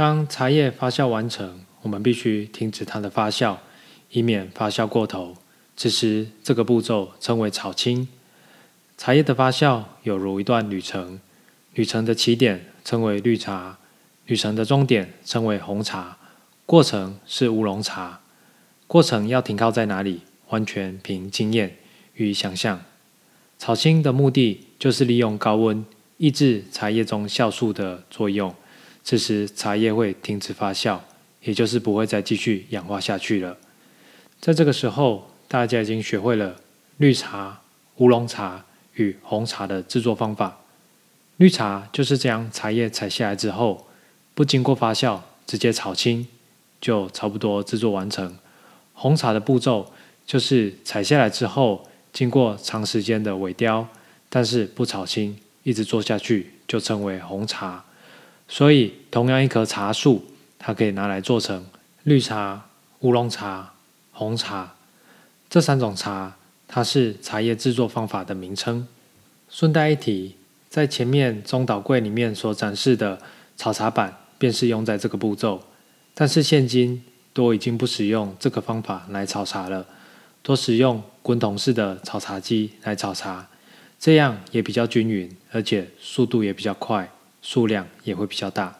当茶叶发酵完成，我们必须停止它的发酵，以免发酵过头。此时，这个步骤称为炒青。茶叶的发酵有如一段旅程，旅程的起点称为绿茶，旅程的终点称为红茶，过程是乌龙茶。过程要停靠在哪里？完全凭经验与想象。炒青的目的就是利用高温抑制茶叶中酵素的作用，此时茶叶会停止发酵，也就是不会再继续氧化下去了。在这个时候，大家已经学会了绿茶、乌龙茶。与红茶的制作方法，绿茶就是将茶叶采下来之后，不经过发酵，直接炒青，就差不多制作完成。红茶的步骤就是采下来之后，经过长时间的萎凋，但是不炒青，一直做下去，就称为红茶。所以，同样一棵茶树，它可以拿来做成绿茶、乌龙茶、红茶这三种茶。它是茶叶制作方法的名称。顺带一提，在前面中岛柜里面所展示的炒茶板，便是用在这个步骤。但是现今都已经不使用这个方法来炒茶了，多使用滚筒式的炒茶机来炒茶，这样也比较均匀，而且速度也比较快，数量也会比较大。